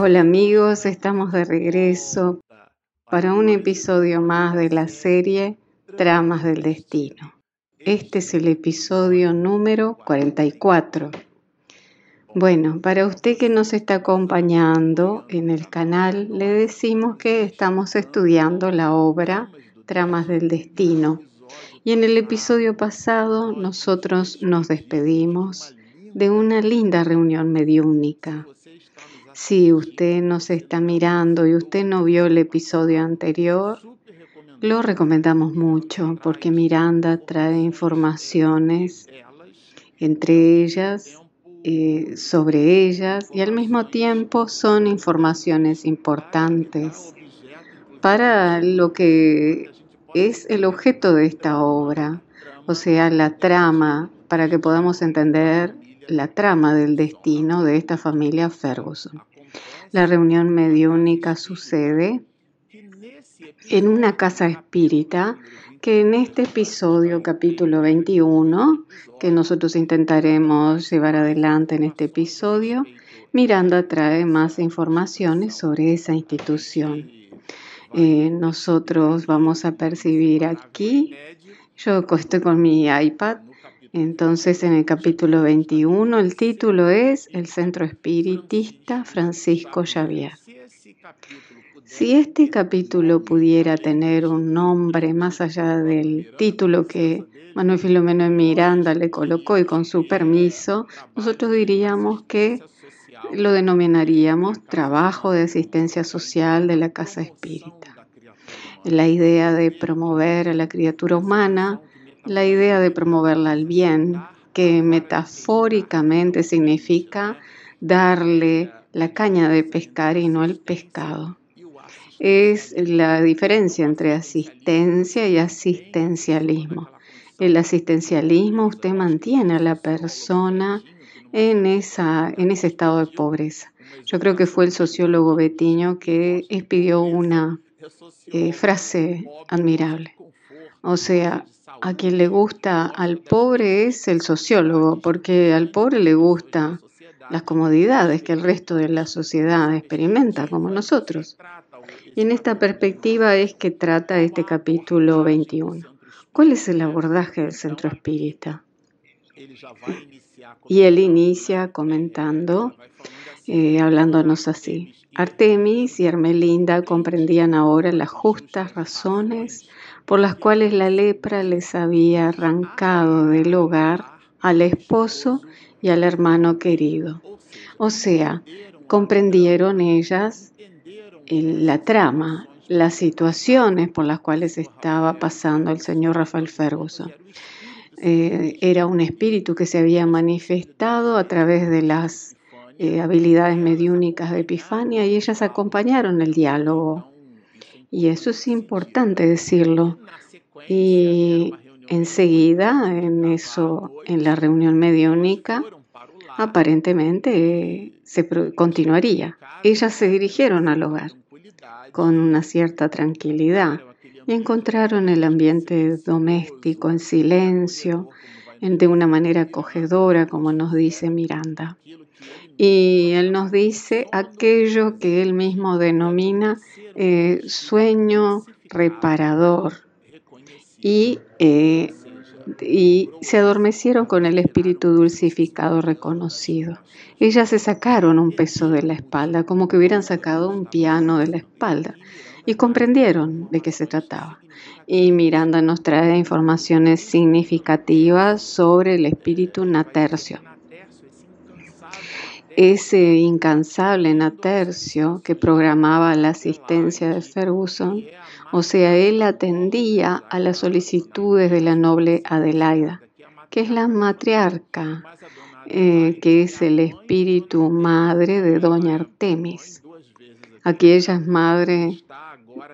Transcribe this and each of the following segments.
Hola amigos, estamos de regreso para un episodio más de la serie Tramas del Destino. Este es el episodio número 44. Bueno, para usted que nos está acompañando en el canal, le decimos que estamos estudiando la obra Tramas del Destino. Y en el episodio pasado nosotros nos despedimos de una linda reunión mediúnica. Si usted nos está mirando y usted no vio el episodio anterior, lo recomendamos mucho porque Miranda trae informaciones, entre ellas, eh, sobre ellas y al mismo tiempo son informaciones importantes para lo que es el objeto de esta obra, o sea, la trama, para que podamos entender la trama del destino de esta familia Ferguson. La reunión mediúnica sucede en una casa espírita que en este episodio, capítulo 21, que nosotros intentaremos llevar adelante en este episodio, Miranda trae más informaciones sobre esa institución. Eh, nosotros vamos a percibir aquí, yo estoy con mi iPad, entonces, en el capítulo 21, el título es El Centro Espiritista Francisco Xavier. Si este capítulo pudiera tener un nombre más allá del título que Manuel Filomeno Miranda le colocó y con su permiso, nosotros diríamos que lo denominaríamos Trabajo de Asistencia Social de la Casa Espírita. La idea de promover a la criatura humana la idea de promoverla al bien, que metafóricamente significa darle la caña de pescar y no el pescado. Es la diferencia entre asistencia y asistencialismo. El asistencialismo usted mantiene a la persona en, esa, en ese estado de pobreza. Yo creo que fue el sociólogo Betiño que expidió una eh, frase admirable. O sea, a quien le gusta al pobre es el sociólogo, porque al pobre le gusta las comodidades que el resto de la sociedad experimenta, como nosotros. Y en esta perspectiva es que trata este capítulo 21. ¿Cuál es el abordaje del centro espírita? Y él inicia comentando, eh, hablándonos así. Artemis y Hermelinda comprendían ahora las justas razones por las cuales la lepra les había arrancado del hogar al esposo y al hermano querido. O sea, comprendieron ellas la trama, las situaciones por las cuales estaba pasando el señor Rafael Ferguson. Eh, era un espíritu que se había manifestado a través de las eh, habilidades mediúnicas de Epifania y ellas acompañaron el diálogo y eso es importante decirlo. Y enseguida, en eso, en la reunión mediúnica, aparentemente se continuaría. Ellas se dirigieron al hogar con una cierta tranquilidad y encontraron el ambiente doméstico en silencio, de una manera acogedora, como nos dice Miranda. Y él nos dice aquello que él mismo denomina eh, sueño reparador. Y, eh, y se adormecieron con el espíritu dulcificado reconocido. Ellas se sacaron un peso de la espalda, como que hubieran sacado un piano de la espalda, y comprendieron de qué se trataba. Y Miranda nos trae informaciones significativas sobre el espíritu natercio ese incansable Natercio que programaba la asistencia de Ferguson, o sea, él atendía a las solicitudes de la noble Adelaida, que es la matriarca, eh, que es el espíritu madre de Doña Artemis. Aquí ella es madre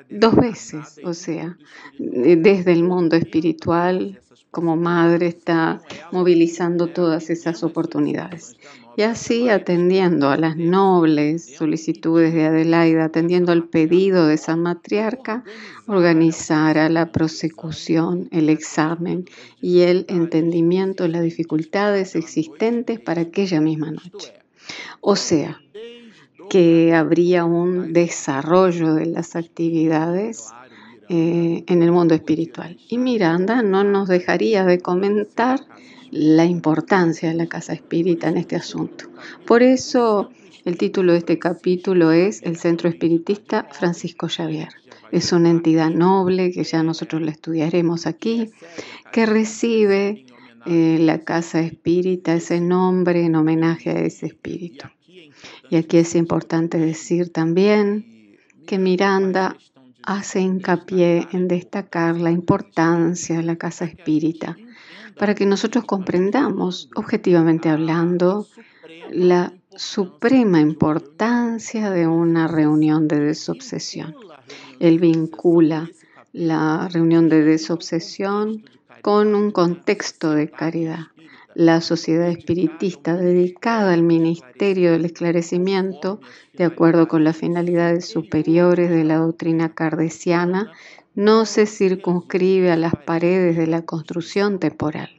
dos veces, o sea, desde el mundo espiritual como madre está movilizando todas esas oportunidades. Y así atendiendo a las nobles solicitudes de Adelaida, atendiendo al pedido de esa matriarca, organizara la prosecución, el examen y el entendimiento de las dificultades existentes para aquella misma noche. O sea, que habría un desarrollo de las actividades eh, en el mundo espiritual. Y Miranda no nos dejaría de comentar la importancia de la casa espírita en este asunto. Por eso el título de este capítulo es El Centro Espiritista Francisco Xavier. Es una entidad noble que ya nosotros la estudiaremos aquí, que recibe eh, la casa espírita, ese nombre en homenaje a ese espíritu. Y aquí es importante decir también que Miranda hace hincapié en destacar la importancia de la casa espírita para que nosotros comprendamos, objetivamente hablando, la suprema importancia de una reunión de desobsesión. Él vincula la reunión de desobsesión con un contexto de caridad. La sociedad espiritista dedicada al ministerio del esclarecimiento, de acuerdo con las finalidades superiores de la doctrina cardesiana, no se circunscribe a las paredes de la construcción temporal.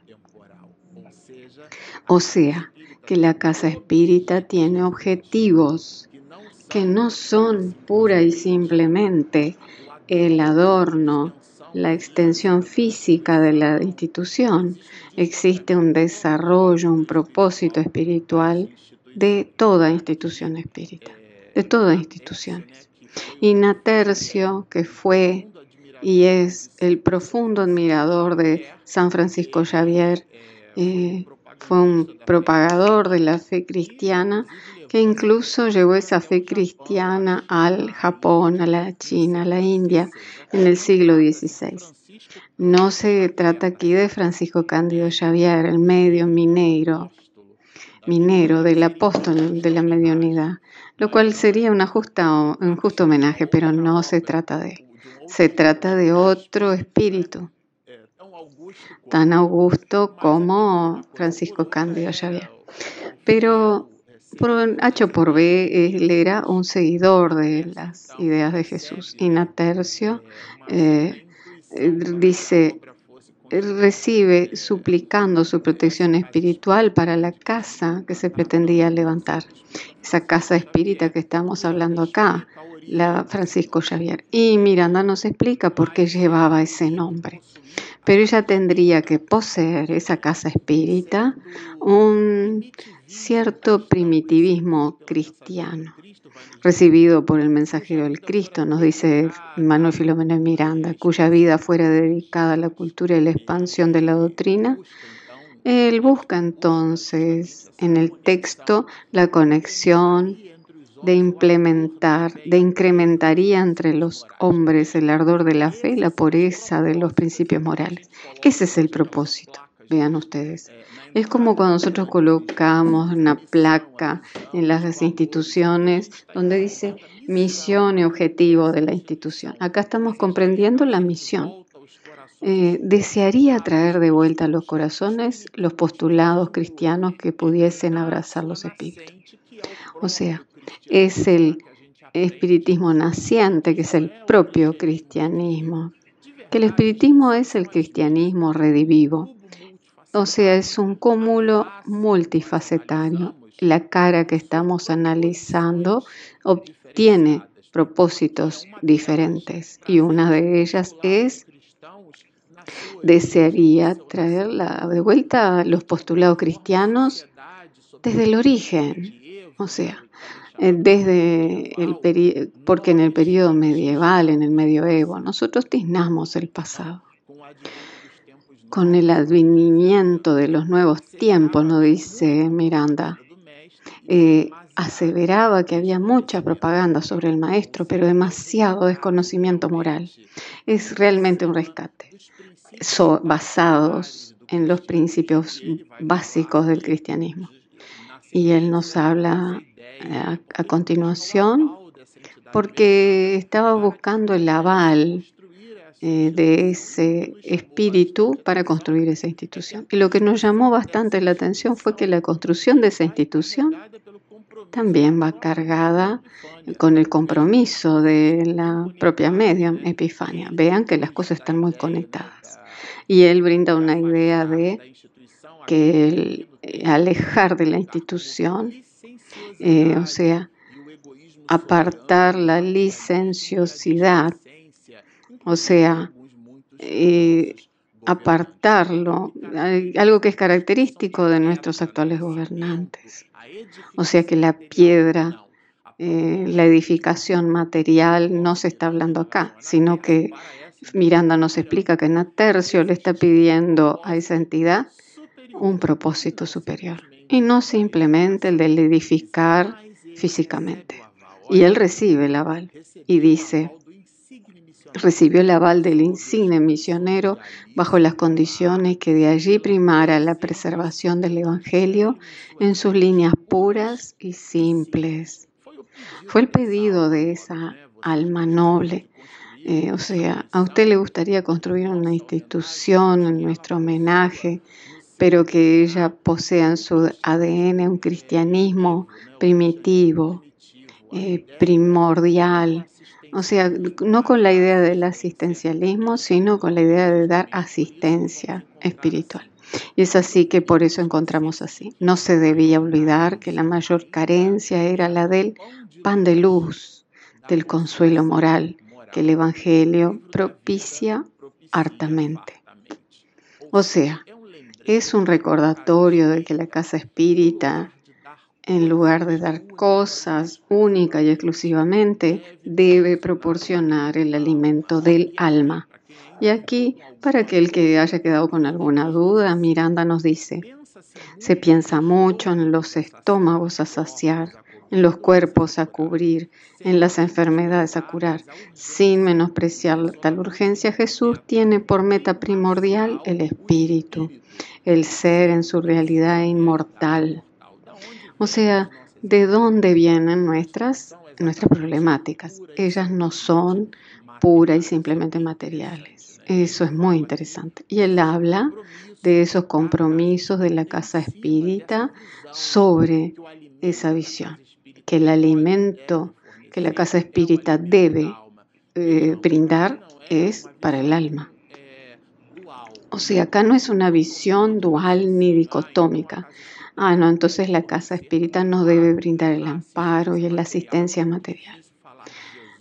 O sea, que la casa espírita tiene objetivos que no son pura y simplemente el adorno, la extensión física de la institución. Existe un desarrollo, un propósito espiritual de toda institución espírita, de todas instituciones. Y Natercio, que fue y es el profundo admirador de San Francisco Xavier, eh, fue un propagador de la fe cristiana que incluso llevó esa fe cristiana al Japón, a la China, a la India en el siglo XVI. No se trata aquí de Francisco Cándido Xavier, el medio minero, minero del apóstol de la mediunidad, lo cual sería un justo homenaje, pero no se trata de él. Se trata de otro espíritu, tan augusto como Francisco Cándido Xavier. Pero por H por B, él era un seguidor de las ideas de Jesús. Y Natercio eh, dice, recibe suplicando su protección espiritual para la casa que se pretendía levantar. Esa casa espírita que estamos hablando acá, Francisco Xavier. Y Miranda nos explica por qué llevaba ese nombre pero ella tendría que poseer esa casa espírita un cierto primitivismo cristiano, recibido por el mensajero del Cristo, nos dice Manuel Filomeno Miranda, cuya vida fuera dedicada a la cultura y la expansión de la doctrina. Él busca entonces en el texto la conexión de implementar, de incrementaría entre los hombres el ardor de la fe, la pureza de los principios morales. Ese es el propósito, vean ustedes. Es como cuando nosotros colocamos una placa en las instituciones donde dice misión y objetivo de la institución. Acá estamos comprendiendo la misión. Eh, desearía traer de vuelta a los corazones los postulados cristianos que pudiesen abrazar los espíritus. O sea, es el espiritismo naciente, que es el propio cristianismo. Que el espiritismo es el cristianismo redivivo. O sea, es un cúmulo multifacetario. La cara que estamos analizando obtiene propósitos diferentes y una de ellas es desearía traer de vuelta los postulados cristianos desde el origen, o sea, desde el periodo, porque en el periodo medieval, en el medioevo, nosotros tiznamos el pasado. Con el advenimiento de los nuevos tiempos, nos dice Miranda, eh, aseveraba que había mucha propaganda sobre el maestro, pero demasiado desconocimiento moral. Es realmente un rescate, basados en los principios básicos del cristianismo. Y él nos habla a, continuación porque estaba buscando el aval eh, de ese espíritu para construir esa institución. Y lo que nos llamó bastante la atención fue que la construcción de esa institución también va cargada con el compromiso de la propia media Epifania. Vean que las cosas están muy conectadas. Y él brinda una idea de que el alejar de la institución eh, o sea, apartar la licenciosidad, o sea, eh, apartarlo, algo que es característico de nuestros actuales gobernantes. O sea que la piedra, eh, la edificación material no se está hablando acá, sino que Miranda nos explica que en Atercio le está pidiendo a esa entidad un propósito superior y no simplemente el de edificar físicamente. Y él recibe el aval y dice, recibió el aval del insigne misionero bajo las condiciones que de allí primara la preservación del Evangelio en sus líneas puras y simples. Fue el pedido de esa alma noble. Eh, o sea, a usted le gustaría construir una institución en nuestro homenaje, pero que ella posea en su ADN un cristianismo primitivo, eh, primordial, o sea, no con la idea del asistencialismo, sino con la idea de dar asistencia espiritual. Y es así que por eso encontramos así. No se debía olvidar que la mayor carencia era la del pan de luz, del consuelo moral que el Evangelio propicia hartamente. O sea, es un recordatorio de que la casa espírita en lugar de dar cosas única y exclusivamente, debe proporcionar el alimento del alma. Y aquí, para aquel que haya quedado con alguna duda, Miranda nos dice, se piensa mucho en los estómagos a saciar, en los cuerpos a cubrir, en las enfermedades a curar. Sin menospreciar tal urgencia, Jesús tiene por meta primordial el espíritu, el ser en su realidad inmortal. O sea, ¿de dónde vienen nuestras, nuestras problemáticas? Ellas no son puras y simplemente materiales. Eso es muy interesante. Y él habla de esos compromisos de la casa espírita sobre esa visión, que el alimento que la casa espírita debe eh, brindar es para el alma. O sea, acá no es una visión dual ni dicotómica, Ah, no, entonces la casa espírita no debe brindar el amparo y la asistencia material.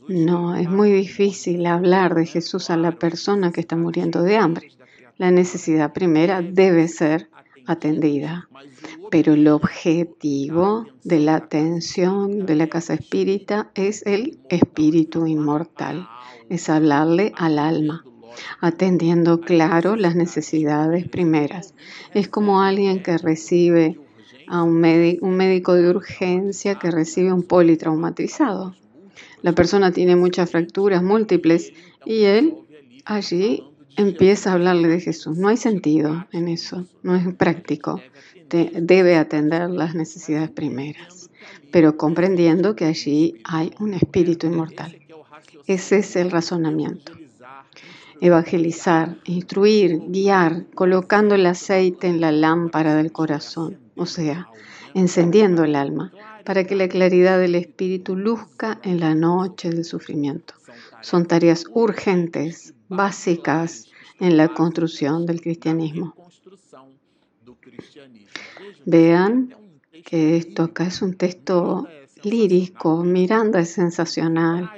No, es muy difícil hablar de Jesús a la persona que está muriendo de hambre. La necesidad primera debe ser atendida, pero el objetivo de la atención de la casa espírita es el espíritu inmortal, es hablarle al alma, atendiendo claro las necesidades primeras. Es como alguien que recibe a un, un médico de urgencia que recibe un politraumatizado. La persona tiene muchas fracturas múltiples y él allí empieza a hablarle de Jesús. No hay sentido en eso, no es práctico. Debe atender las necesidades primeras, pero comprendiendo que allí hay un espíritu inmortal. Ese es el razonamiento evangelizar, instruir, guiar, colocando el aceite en la lámpara del corazón, o sea, encendiendo el alma, para que la claridad del espíritu luzca en la noche del sufrimiento. Son tareas urgentes, básicas en la construcción del cristianismo. Vean que esto acá es un texto lírico, Miranda es sensacional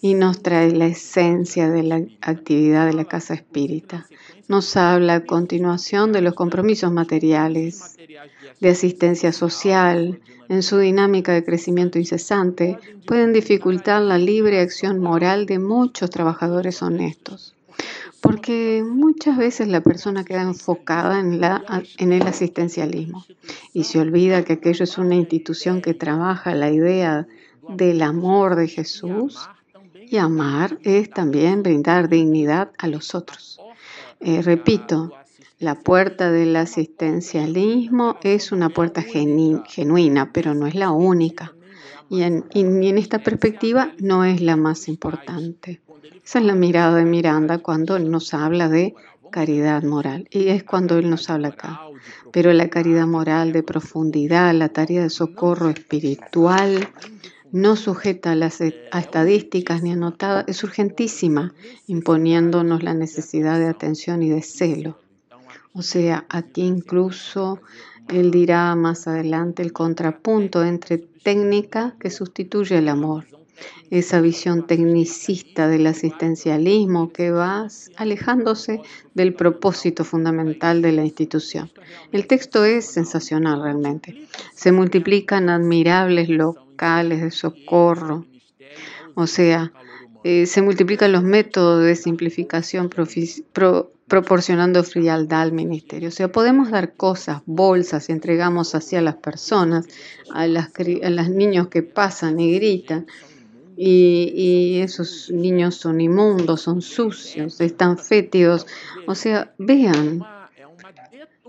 y nos trae la esencia de la actividad de la casa espírita. Nos habla a continuación de los compromisos materiales, de asistencia social, en su dinámica de crecimiento incesante, pueden dificultar la libre acción moral de muchos trabajadores honestos. Porque muchas veces la persona queda enfocada en, la, en el asistencialismo y se olvida que aquello es una institución que trabaja la idea del amor de Jesús y amar es también brindar dignidad a los otros. Eh, repito, la puerta del asistencialismo es una puerta genuina, pero no es la única. Y y en, esta perspectiva no es la más importante. Esa es la mirada de Miranda cuando nos habla de caridad moral. Y es cuando él nos habla acá. Pero la caridad moral de profundidad, la tarea de socorro espiritual, no sujeta a las estadísticas ni anotada, es urgentísima, imponiéndonos la necesidad de atención y de celo. O sea, aquí incluso él dirá más adelante el contrapunto entre técnica que sustituye el amor. Esa visión tecnicista del asistencialismo que va alejándose del propósito fundamental de la institución. El texto es sensacional realmente. Se multiplican admirables locales de socorro, o sea, eh, se multiplican los métodos de simplificación proporcionando frialdad al ministerio. O sea, podemos dar cosas, bolsas, y entregamos hacia las personas, a, las, a los niños que pasan y gritan. Y, esos niños son inmundos, son sucios, están fétidos. O sea, vean,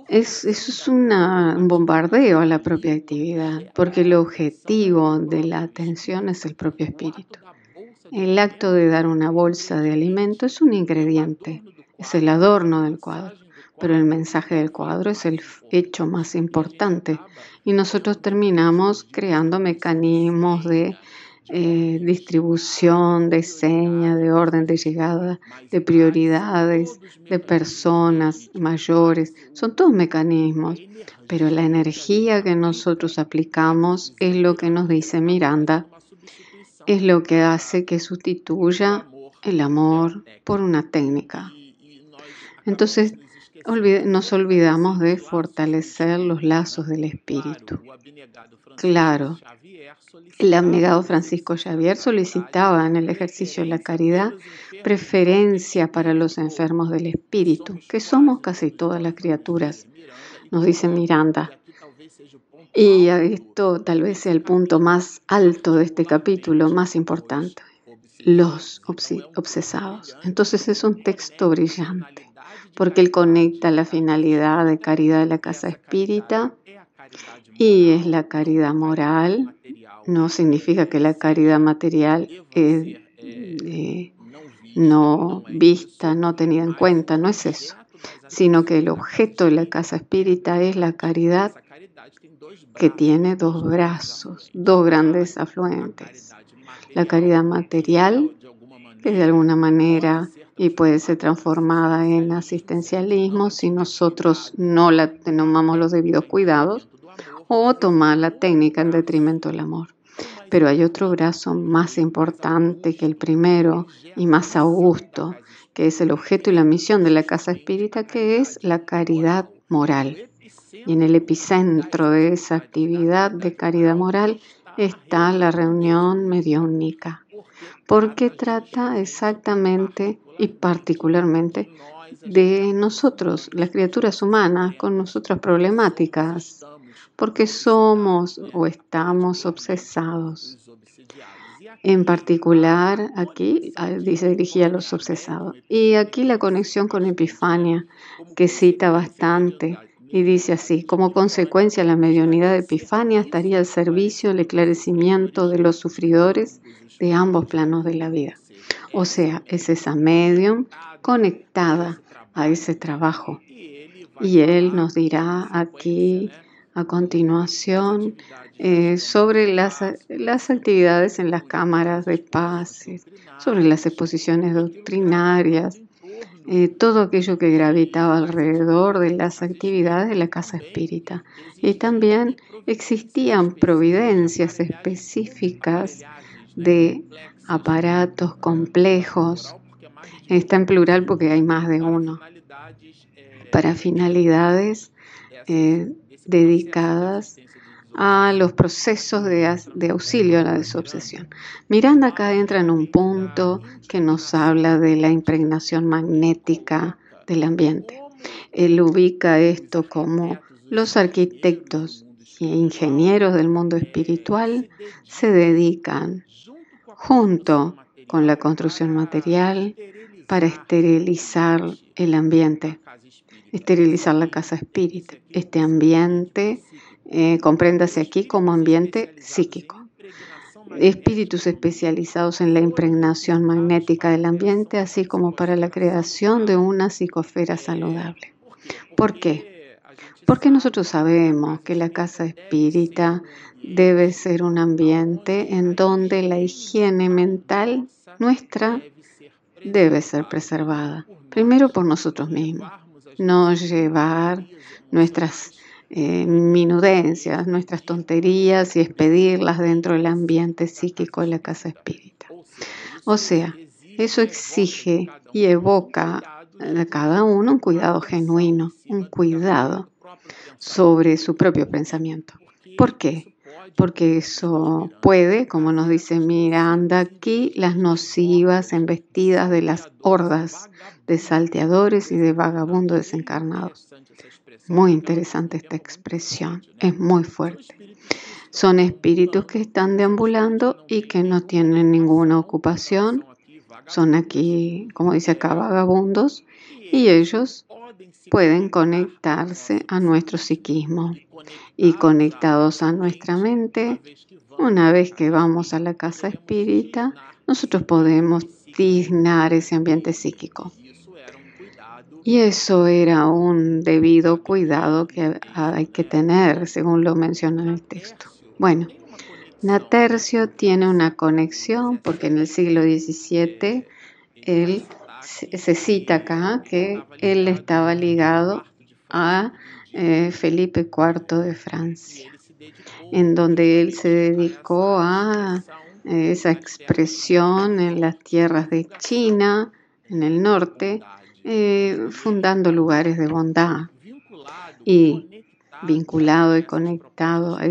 es, eso es un bombardeo a la propia actividad, porque el objetivo de la atención es el propio espíritu. El acto de dar una bolsa de alimento es un ingrediente, es el adorno del cuadro, pero el mensaje del cuadro es el hecho más importante y nosotros terminamos creando mecanismos de eh, distribución, de señas, de orden de llegada, de prioridades, de personas mayores. Son todos mecanismos, pero la energía que nosotros aplicamos es lo que nos dice Miranda es lo que hace que sustituya el amor por una técnica. Entonces, nos olvidamos de fortalecer los lazos del espíritu. Claro, el abnegado Francisco Xavier solicitaba en el ejercicio de la caridad preferencia para los enfermos del espíritu, que somos casi todas las criaturas, nos dice Miranda. Y esto tal vez sea el punto más alto de este capítulo, más importante, los obsesados. Entonces es un texto brillante, porque él conecta la finalidad de caridad de la casa espírita y es la caridad moral. No significa que la caridad material es eh, no vista, no tenida en cuenta, no es eso, sino que el objeto de la casa espírita es la caridad que tiene dos brazos, dos grandes afluentes. La caridad material, que de alguna manera y puede ser transformada en asistencialismo si nosotros no la tomamos los debidos cuidados, o tomar la técnica en detrimento del amor. Pero hay otro brazo más importante que el primero y más augusto, que es el objeto y la misión de la casa espírita, que es la caridad moral. Y en el epicentro de esa actividad de caridad moral está la reunión mediúnica, porque trata exactamente y particularmente de nosotros, las criaturas humanas, con nuestras problemáticas, porque somos o estamos obsesados. En particular, aquí dice dirigía a los obsesados. Y aquí la conexión con Epifania, que cita bastante, y dice así, como consecuencia la mediunidad de Epifania estaría al servicio del esclarecimiento de los sufridores de ambos planos de la vida. O sea, es esa medium conectada a ese trabajo. Y él nos dirá aquí a continuación eh, sobre las, las, actividades en las cámaras de paz, sobre las exposiciones doctrinarias, eh, todo aquello que gravitaba alrededor de las actividades de la casa espírita. Y también existían providencias específicas de aparatos complejos. Está en plural porque hay más de uno. Para finalidades eh, dedicadas a los procesos de, auxilio a la desobsesión. Miranda acá entra en un punto que nos habla de la impregnación magnética del ambiente. Él ubica esto como los arquitectos ingenieros del mundo espiritual se dedican junto con la construcción material para esterilizar el ambiente, esterilizar la casa espíritu, este ambiente eh, compréndase aquí como ambiente psíquico. Espíritus especializados en la impregnación magnética del ambiente, así como para la creación de una psicosfera saludable. ¿Por qué? Porque nosotros sabemos que la casa espírita debe ser un ambiente en donde la higiene mental nuestra debe ser preservada. Primero por nosotros mismos. No llevar nuestras eh, minudencias, nuestras tonterías y expedirlas dentro del ambiente psíquico de la casa espírita. O sea, eso exige y evoca de cada uno un cuidado genuino, un cuidado sobre su propio pensamiento. ¿Por qué? Porque eso puede, como nos dice Miranda aquí, las nocivas embestidas de las hordas de salteadores y de vagabundos desencarnados. Muy interesante esta expresión, es muy fuerte. Son espíritus que están deambulando y que no tienen ninguna ocupación. Son aquí, como dice acá, vagabundos y ellos pueden conectarse a nuestro psiquismo y conectados a nuestra mente, una vez que vamos a la casa espírita, nosotros podemos dignar ese ambiente psíquico. Y eso era un debido cuidado que hay que tener, según lo menciona en el texto. Bueno, Natercio tiene una conexión porque en el siglo XVII él se cita acá que él estaba ligado a eh, Felipe IV de Francia, en donde él se dedicó a eh, esa expresión en las tierras de China, en el norte, eh, fundando lugares de bondad y vinculado y conectado a,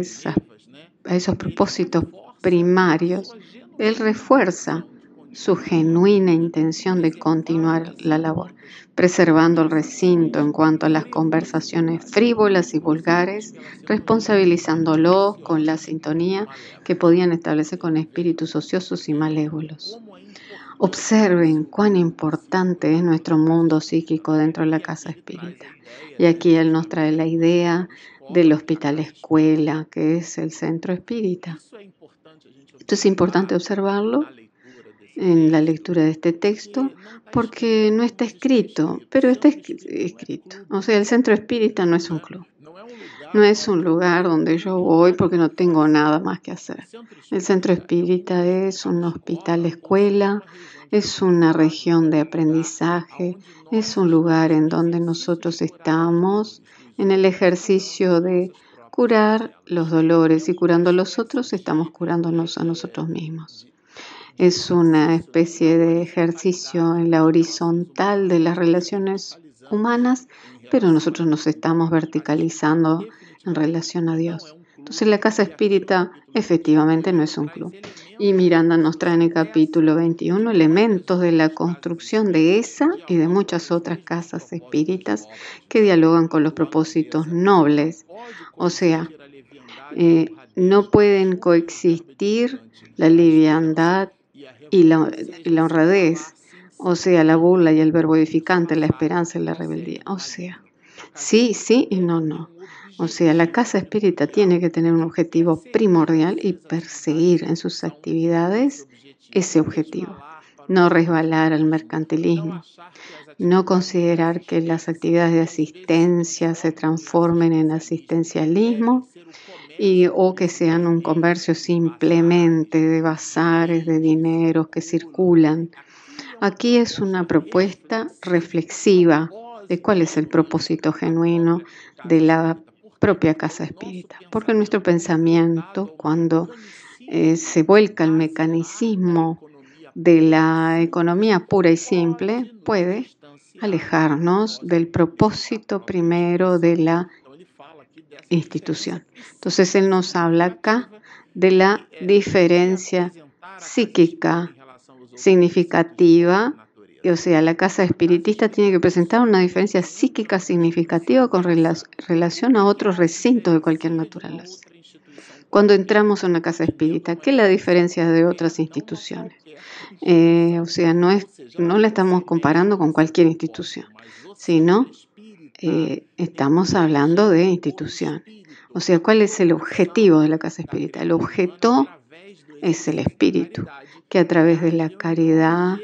a esos propósitos primarios, él refuerza su genuina intención de continuar la labor, preservando el recinto en cuanto a las conversaciones frívolas y vulgares, responsabilizándolos con la sintonía que podían establecer con espíritus ociosos y malévolos. Observen cuán importante es nuestro mundo psíquico dentro de la casa espírita. Y aquí él nos trae la idea del hospital escuela, que es el centro espírita. Esto es importante observarlo en la lectura de este texto porque no está escrito, pero está escrito. O sea, el centro espírita no es un club. No es un lugar donde yo voy porque no tengo nada más que hacer. El centro espírita es un hospital escuela, es una región de aprendizaje, es un lugar en donde nosotros estamos en el ejercicio de curar los dolores y curando a los otros estamos curándonos a nosotros mismos es una especie de ejercicio en la horizontal de las relaciones humanas, pero nosotros nos estamos verticalizando en relación a Dios. Entonces la casa espírita efectivamente no es un club. Y Miranda nos trae en el capítulo 21 elementos de la construcción de esa y de muchas otras casas espíritas que dialogan con los propósitos nobles. O sea, eh, no pueden coexistir la liviandad y la, honradez, o sea, la burla y el verbo edificante, la esperanza y la rebeldía. O sea, sí, sí y no, no. O sea, la casa espírita tiene que tener un objetivo primordial y perseguir en sus actividades ese objetivo. No resbalar al mercantilismo. No considerar que las actividades de asistencia se transformen en asistencialismo y, o que sean un comercio simplemente de bazares, de dineros que circulan. Aquí es una propuesta reflexiva de cuál es el propósito genuino de la propia casa espírita. Porque nuestro pensamiento, cuando eh, se vuelca al mecanicismo de la economía pura y simple, puede alejarnos del propósito primero de la institución. Entonces él nos habla acá de la diferencia psíquica significativa, o sea, la casa espiritista tiene que presentar una diferencia psíquica significativa con relación a otros recintos de cualquier naturaleza. Cuando entramos a una casa espírita, ¿qué es la diferencia de otras instituciones? Eh, o sea, no, es, no la estamos comparando con cualquier institución, sino eh, estamos hablando de institución. O sea, ¿cuál es el objetivo de la casa espírita? El objeto es el espíritu, que a través de la caridad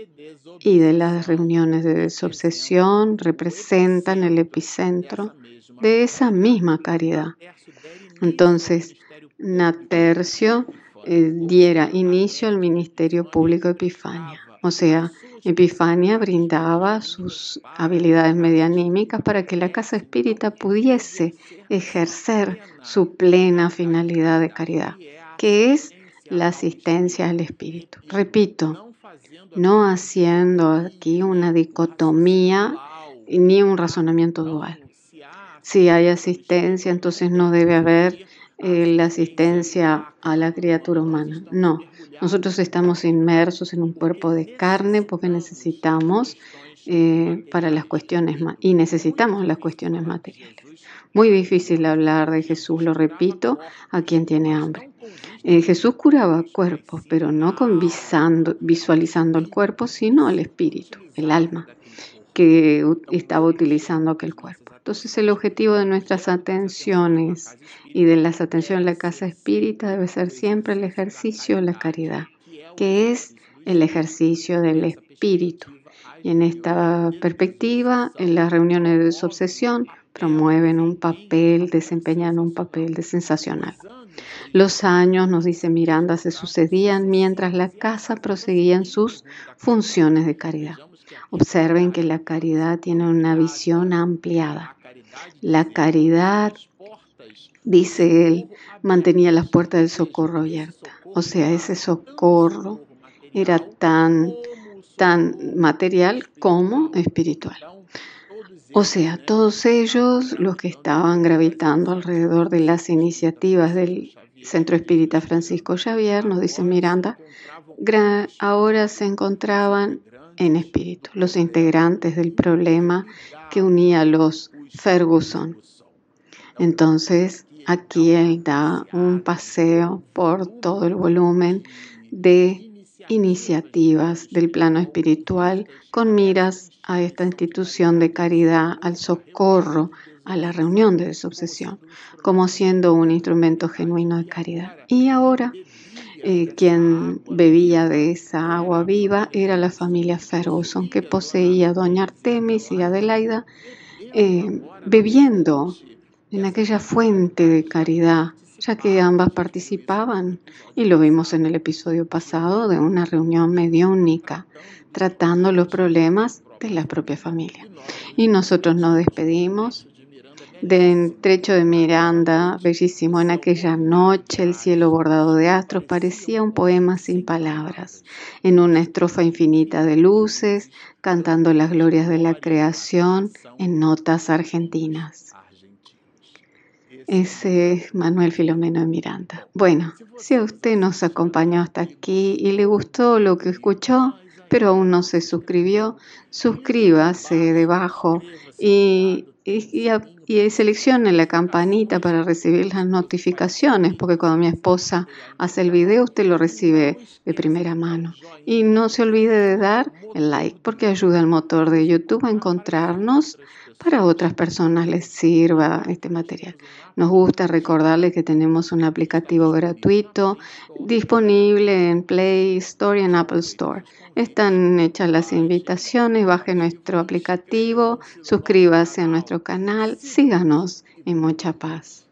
y de las reuniones de desobsesión representan el epicentro de esa misma caridad. Entonces, Natercio eh, diera inicio al ministerio público Epifania. O sea, Epifania brindaba sus habilidades medianímicas para que la casa espírita pudiese ejercer su plena finalidad de caridad, que es la asistencia al espíritu. Repito, no haciendo aquí una dicotomía ni un razonamiento dual. Si hay asistencia, entonces no debe haber eh, la asistencia a la criatura humana. No, nosotros estamos inmersos en un cuerpo de carne porque necesitamos eh, para las cuestiones y necesitamos las cuestiones materiales. Muy difícil hablar de Jesús, lo repito, a quien tiene hambre. Eh, Jesús curaba cuerpos, pero no con visualizando el cuerpo, sino el espíritu, el alma, que estaba utilizando aquel cuerpo. Entonces el objetivo de nuestras atenciones y de las atenciones en la casa espírita debe ser siempre el ejercicio de la caridad, que es el ejercicio del espíritu. Y en esta perspectiva, en las reuniones de desobsesión promueven un papel, desempeñan un papel de sensacional. Los años, nos dice Miranda, se sucedían mientras la casa proseguía en sus funciones de caridad. Observen que la caridad tiene una visión ampliada. La caridad, dice él, mantenía las puertas del socorro abiertas. O sea, ese socorro era tan, tan material como espiritual. O sea, todos ellos, los que estaban gravitando alrededor de las iniciativas del Centro Espírita Francisco Xavier, nos dice Miranda, ahora se encontraban en espíritu, los integrantes del problema que unía a los Ferguson. Entonces, aquí él da un paseo por todo el volumen de iniciativas del plano espiritual con miras a esta institución de caridad, al socorro, a la reunión de desobsesión, como siendo un instrumento genuino de caridad. Y ahora, eh, quien bebía de esa agua viva era la familia Ferguson, que poseía doña Artemis y Adelaida, eh, bebiendo en aquella fuente de caridad ya que ambas participaban, y lo vimos en el episodio pasado, de una reunión mediúnica, tratando los problemas de la propia familia. Y nosotros nos despedimos del trecho de Miranda, bellísimo. En aquella noche el cielo bordado de astros parecía un poema sin palabras, en una estrofa infinita de luces, cantando las glorias de la creación en notas argentinas. Ese es Manuel Filomeno de Miranda. Bueno, si usted nos acompañó hasta aquí y le gustó lo que escuchó, pero aún no se suscribió, suscríbase debajo y, y, seleccione la campanita para recibir las notificaciones, porque cuando mi esposa hace el video, usted lo recibe de primera mano. Y no se olvide de dar el like, porque ayuda al motor de YouTube a encontrarnos para otras personas les sirva este material. Nos gusta recordarles que tenemos un aplicativo gratuito disponible en Play Store y en Apple Store. Están hechas las invitaciones, baje nuestro aplicativo, suscríbase a nuestro canal, síganos en mucha paz.